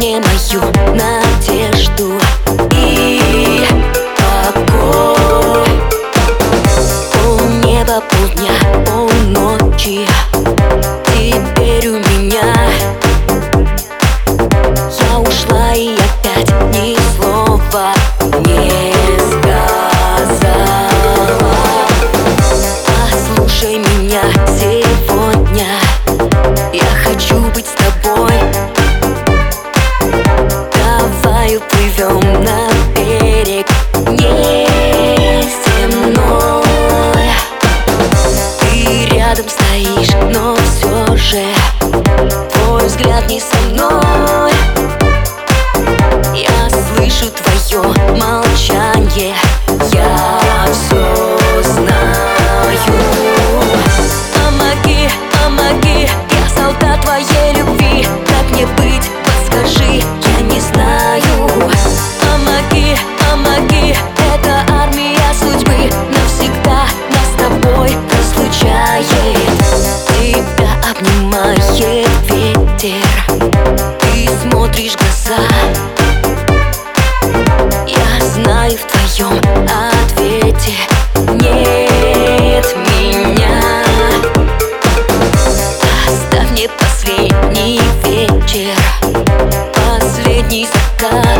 мне мою надежду. И покой. Пол неба, полдня, полночи. Теперь у меня. не со мной. Ответьте, нет меня. Оставь мне последний вечер Последний закат.